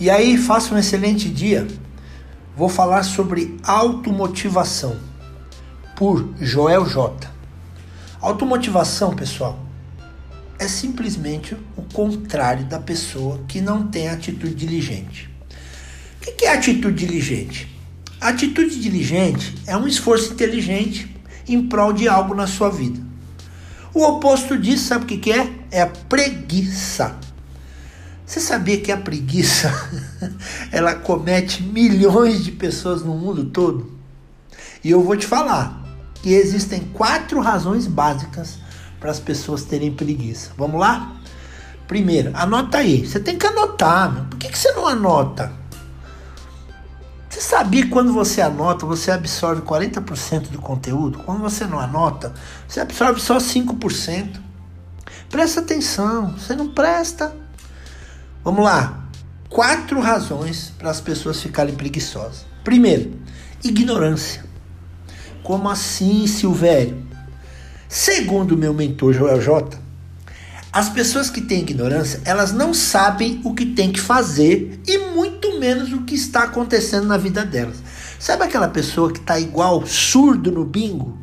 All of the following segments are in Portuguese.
E aí, faça um excelente dia. Vou falar sobre automotivação por Joel J. Automotivação, pessoal, é simplesmente o contrário da pessoa que não tem atitude diligente. O que é atitude diligente? atitude diligente é um esforço inteligente em prol de algo na sua vida. O oposto disso, sabe o que é? É a preguiça. Você sabia que a preguiça ela comete milhões de pessoas no mundo todo? E eu vou te falar que existem quatro razões básicas para as pessoas terem preguiça. Vamos lá? Primeiro, anota aí. Você tem que anotar. Meu. Por que, que você não anota? Você sabia que quando você anota, você absorve 40% do conteúdo? Quando você não anota, você absorve só 5%. Presta atenção, você não presta. Vamos lá. Quatro razões para as pessoas ficarem preguiçosas. Primeiro, ignorância. Como assim, Silvério? Segundo meu mentor Joel J, as pessoas que têm ignorância, elas não sabem o que tem que fazer e muito menos o que está acontecendo na vida delas. Sabe aquela pessoa que está igual surdo no bingo?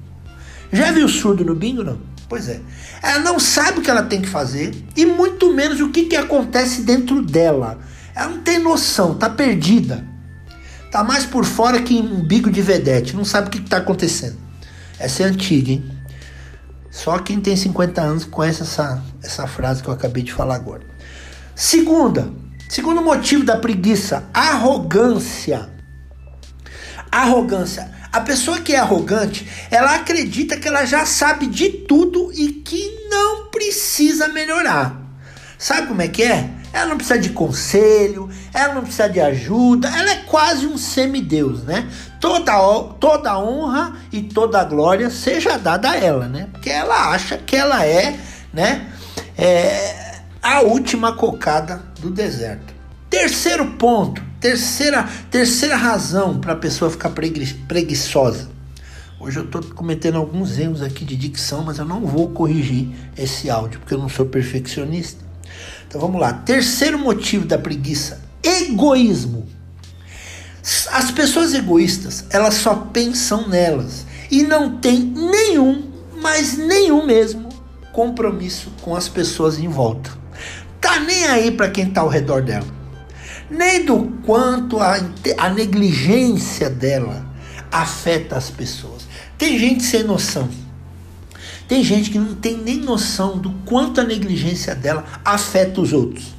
Já viu surdo no bingo, não? Pois é. Ela não sabe o que ela tem que fazer e muito menos o que, que acontece dentro dela. Ela não tem noção, tá perdida. Tá mais por fora que um bico de vedete, não sabe o que, que tá acontecendo. Essa é antiga, hein? Só quem tem 50 anos conhece essa, essa frase que eu acabei de falar agora. Segunda, segundo motivo da preguiça, arrogância. Arrogância. A pessoa que é arrogante, ela acredita que ela já sabe de tudo e que não precisa melhorar. Sabe como é que é? Ela não precisa de conselho, ela não precisa de ajuda, ela é quase um semideus, né? Toda, toda honra e toda glória seja dada a ela, né? Porque ela acha que ela é, né? É, a última cocada do deserto. Terceiro ponto, terceira, terceira razão para a pessoa ficar pregui preguiçosa. Hoje eu estou cometendo alguns erros aqui de dicção, mas eu não vou corrigir esse áudio, porque eu não sou perfeccionista. Então vamos lá. Terceiro motivo da preguiça: egoísmo. As pessoas egoístas, elas só pensam nelas e não tem nenhum, mas nenhum mesmo compromisso com as pessoas em volta. Tá nem aí para quem tá ao redor dela. Nem do quanto a, a negligência dela afeta as pessoas. Tem gente sem noção tem gente que não tem nem noção do quanto a negligência dela afeta os outros.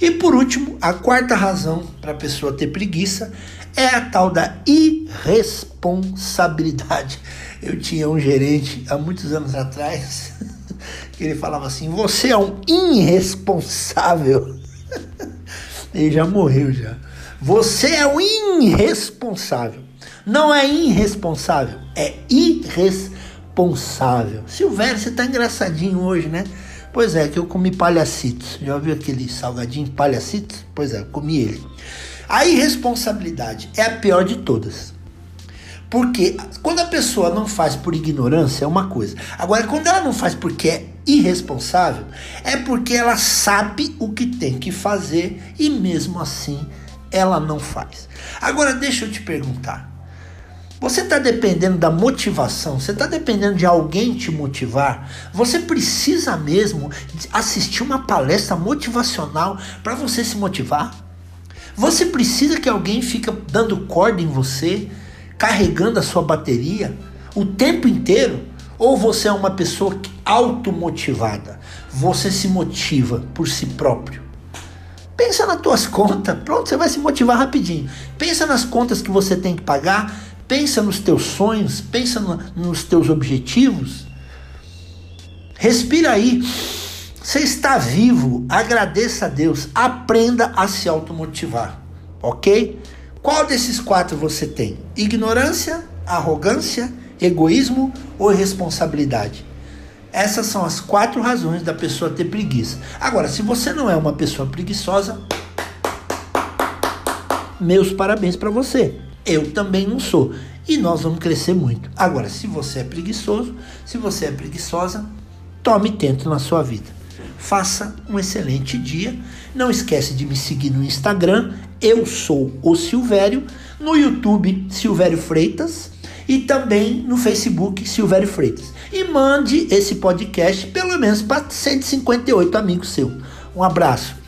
E por último, a quarta razão para a pessoa ter preguiça é a tal da irresponsabilidade. Eu tinha um gerente há muitos anos atrás que ele falava assim: Você é um irresponsável. Ele já morreu já. Você é um irresponsável. Não é irresponsável, é irresponsável responsável. Silvério, você tá engraçadinho hoje, né? Pois é, que eu comi palhacitos. Já ouviu aquele salgadinho palhacitos? Pois é, eu comi ele. A irresponsabilidade é a pior de todas. Porque quando a pessoa não faz por ignorância é uma coisa. Agora, quando ela não faz porque é irresponsável, é porque ela sabe o que tem que fazer e mesmo assim ela não faz. Agora, deixa eu te perguntar. Você está dependendo da motivação, você está dependendo de alguém te motivar. Você precisa mesmo assistir uma palestra motivacional para você se motivar. Você precisa que alguém fique dando corda em você, carregando a sua bateria o tempo inteiro. Ou você é uma pessoa automotivada? Você se motiva por si próprio. Pensa nas tuas contas, pronto, você vai se motivar rapidinho. Pensa nas contas que você tem que pagar, Pensa nos teus sonhos, pensa no, nos teus objetivos. Respira aí. Você está vivo, agradeça a Deus, aprenda a se automotivar, ok? Qual desses quatro você tem? Ignorância, arrogância, egoísmo ou irresponsabilidade? Essas são as quatro razões da pessoa ter preguiça. Agora, se você não é uma pessoa preguiçosa, meus parabéns para você. Eu também não sou. E nós vamos crescer muito. Agora, se você é preguiçoso, se você é preguiçosa, tome tento na sua vida. Faça um excelente dia. Não esquece de me seguir no Instagram, eu sou o Silvério, no YouTube Silvério Freitas e também no Facebook Silvério Freitas. E mande esse podcast pelo menos para 158 amigos seus. Um abraço.